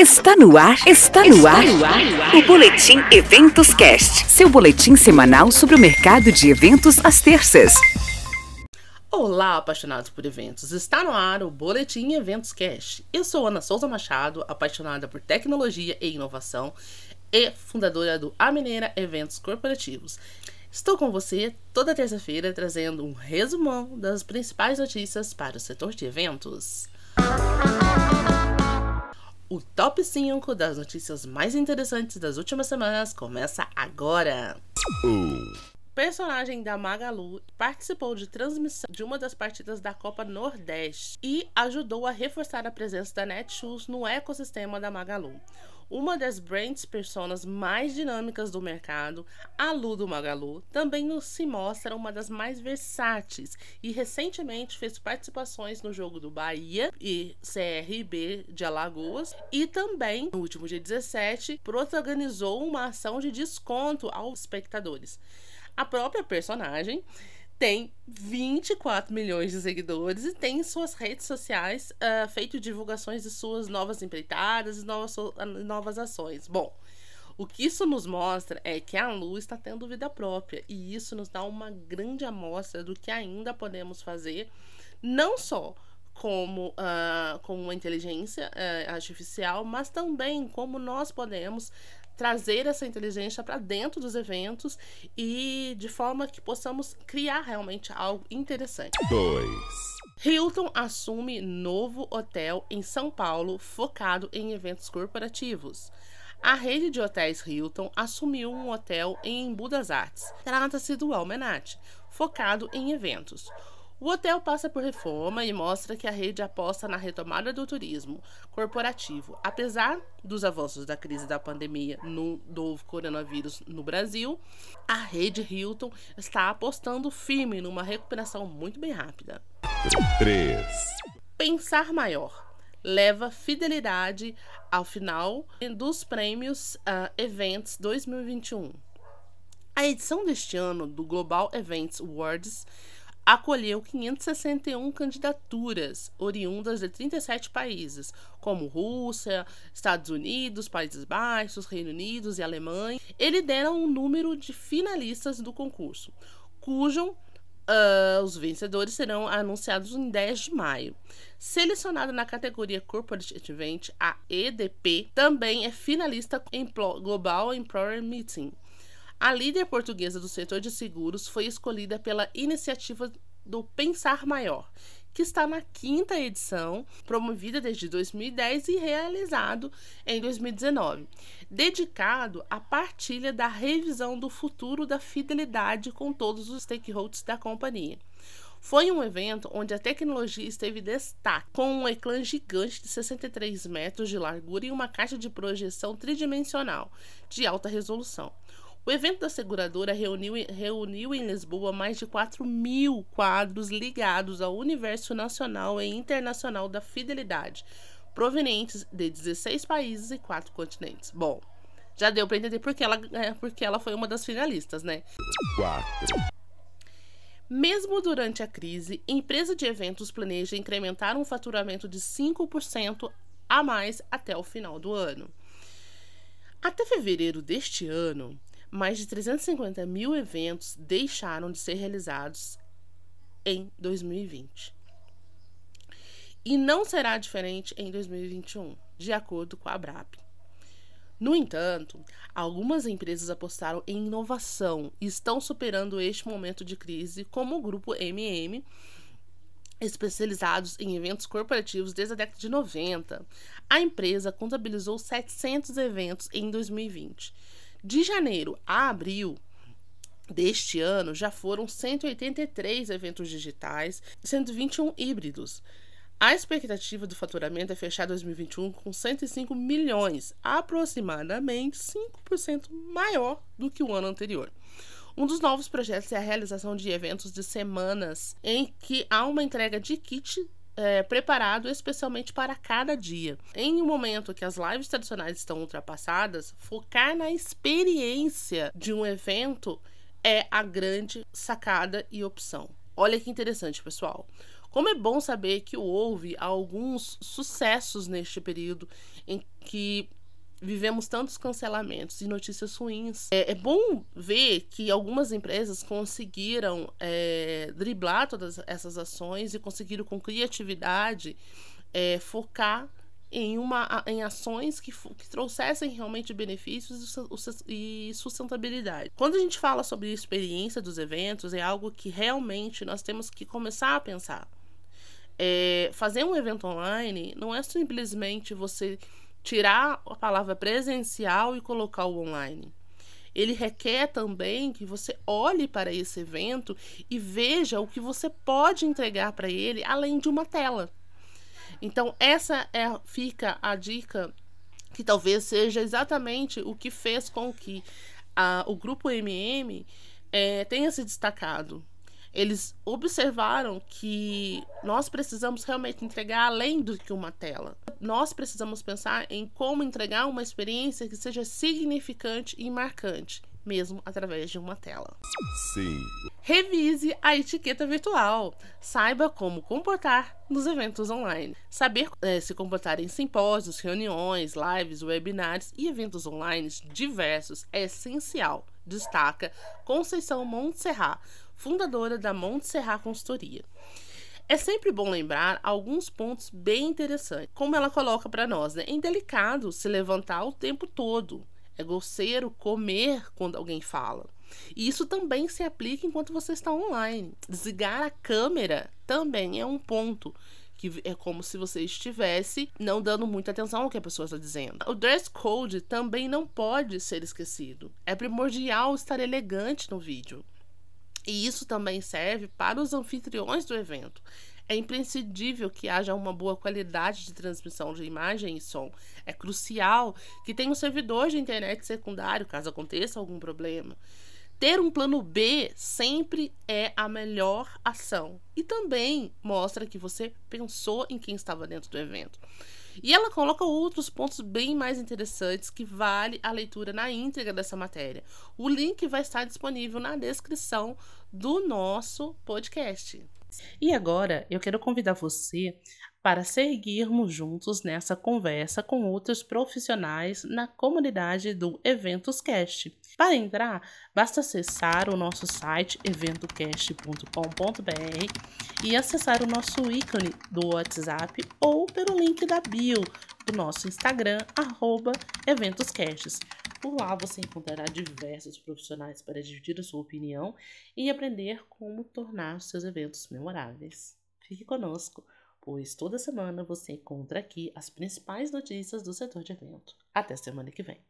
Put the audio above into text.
Está no ar, está no ar, o Boletim Eventos Cast, seu boletim semanal sobre o mercado de eventos às terças. Olá, apaixonados por eventos! Está no ar o Boletim Eventos Cast. Eu sou Ana Souza Machado, apaixonada por tecnologia e inovação e fundadora do A Mineira Eventos Corporativos. Estou com você toda terça-feira trazendo um resumão das principais notícias para o setor de eventos. O top 5 das notícias mais interessantes das últimas semanas começa agora. O personagem da Magalu participou de transmissão de uma das partidas da Copa Nordeste e ajudou a reforçar a presença da Netshoes no ecossistema da Magalu. Uma das brands personas mais dinâmicas do mercado, a Lu do Magalu, também se mostra uma das mais versáteis e recentemente fez participações no jogo do Bahia e CRB de Alagoas e também, no último dia 17, protagonizou uma ação de desconto aos espectadores. A própria personagem tem 24 milhões de seguidores e tem em suas redes sociais uh, feito divulgações de suas novas empreitadas e novas, novas ações. Bom, o que isso nos mostra é que a Lu está tendo vida própria e isso nos dá uma grande amostra do que ainda podemos fazer, não só como, uh, com uma inteligência uh, artificial, mas também como nós podemos trazer essa inteligência para dentro dos eventos e de forma que possamos criar realmente algo interessante. 2. Hilton assume novo hotel em São Paulo focado em eventos corporativos. A rede de hotéis Hilton assumiu um hotel em Embu das Artes. Trata-se do Almenat, focado em eventos. O hotel passa por reforma e mostra que a rede aposta na retomada do turismo corporativo. Apesar dos avanços da crise da pandemia no novo coronavírus no Brasil, a rede Hilton está apostando firme numa recuperação muito bem rápida. 3. Pensar maior leva fidelidade ao final dos prêmios uh, Events 2021. A edição deste ano do Global Events Awards acolheu 561 candidaturas oriundas de 37 países, como Rússia, Estados Unidos, Países Baixos, Reino Unido e Alemanha, e lideram um número de finalistas do concurso, cujo Uh, os vencedores serão anunciados em 10 de maio. Selecionada na categoria Corporate Event, a EDP também é finalista em Global Employer Meeting, a líder portuguesa do setor de seguros foi escolhida pela iniciativa do Pensar Maior, que está na quinta edição, promovida desde 2010 e realizado em 2019, dedicado à partilha da revisão do futuro da fidelidade com todos os stakeholders da companhia. Foi um evento onde a tecnologia esteve destaque, com um ecrã gigante de 63 metros de largura e uma caixa de projeção tridimensional de alta resolução. O evento da seguradora reuniu, reuniu em Lisboa mais de 4 mil quadros ligados ao universo nacional e internacional da fidelidade, provenientes de 16 países e 4 continentes. Bom, já deu para entender porque ela, é, porque ela foi uma das finalistas, né? 4. Mesmo durante a crise, empresa de eventos planeja incrementar um faturamento de 5% a mais até o final do ano. Até fevereiro deste ano, mais de 350 mil eventos deixaram de ser realizados em 2020. E não será diferente em 2021, de acordo com a Abrap. No entanto, algumas empresas apostaram em inovação e estão superando este momento de crise, como o grupo MM, especializados em eventos corporativos desde a década de 90. A empresa contabilizou 700 eventos em 2020 de janeiro a abril deste ano, já foram 183 eventos digitais, 121 híbridos. A expectativa do faturamento é fechar 2021 com 105 milhões, aproximadamente 5% maior do que o ano anterior. Um dos novos projetos é a realização de eventos de semanas em que há uma entrega de kit é, preparado especialmente para cada dia. Em um momento que as lives tradicionais estão ultrapassadas, focar na experiência de um evento é a grande sacada e opção. Olha que interessante, pessoal. Como é bom saber que houve alguns sucessos neste período em que vivemos tantos cancelamentos e notícias ruins. É, é bom ver que algumas empresas conseguiram é, driblar todas essas ações e conseguiram, com criatividade, é, focar em, uma, em ações que, que trouxessem realmente benefícios e sustentabilidade. Quando a gente fala sobre experiência dos eventos, é algo que realmente nós temos que começar a pensar. É, fazer um evento online não é simplesmente você tirar a palavra presencial e colocar o online. Ele requer também que você olhe para esse evento e veja o que você pode entregar para ele além de uma tela. Então, essa é, fica a dica que talvez seja exatamente o que fez com que a, o grupo MM é, tenha se destacado. Eles observaram que nós precisamos realmente entregar além do que uma tela. Nós precisamos pensar em como entregar uma experiência que seja significante e marcante mesmo através de uma tela. Sim. Revise a etiqueta virtual. Saiba como comportar nos eventos online. Saber é, se comportar em simpósios, reuniões, lives, webinars e eventos online diversos é essencial, destaca Conceição Montserrat, fundadora da Montserrat Consultoria. É sempre bom lembrar alguns pontos bem interessantes. Como ela coloca para nós, né? é indelicado se levantar o tempo todo é grosseiro comer quando alguém fala. E isso também se aplica enquanto você está online. Desligar a câmera também é um ponto que é como se você estivesse não dando muita atenção ao que a pessoa está dizendo. O dress code também não pode ser esquecido. É primordial estar elegante no vídeo. E isso também serve para os anfitriões do evento. É imprescindível que haja uma boa qualidade de transmissão de imagem e som. É crucial que tenha um servidor de internet secundário caso aconteça algum problema. Ter um plano B sempre é a melhor ação e também mostra que você pensou em quem estava dentro do evento. E ela coloca outros pontos bem mais interessantes que vale a leitura na íntegra dessa matéria. O link vai estar disponível na descrição do nosso podcast. E agora eu quero convidar você para seguirmos juntos nessa conversa com outros profissionais na comunidade do Eventos.cast. Para entrar, basta acessar o nosso site eventocast.com.br e acessar o nosso ícone do WhatsApp ou pelo link da bio do nosso Instagram, arroba Eventoscasts. Por lá você encontrará diversos profissionais para dividir a sua opinião e aprender como tornar seus eventos memoráveis. Fique conosco, pois toda semana você encontra aqui as principais notícias do setor de evento. Até semana que vem.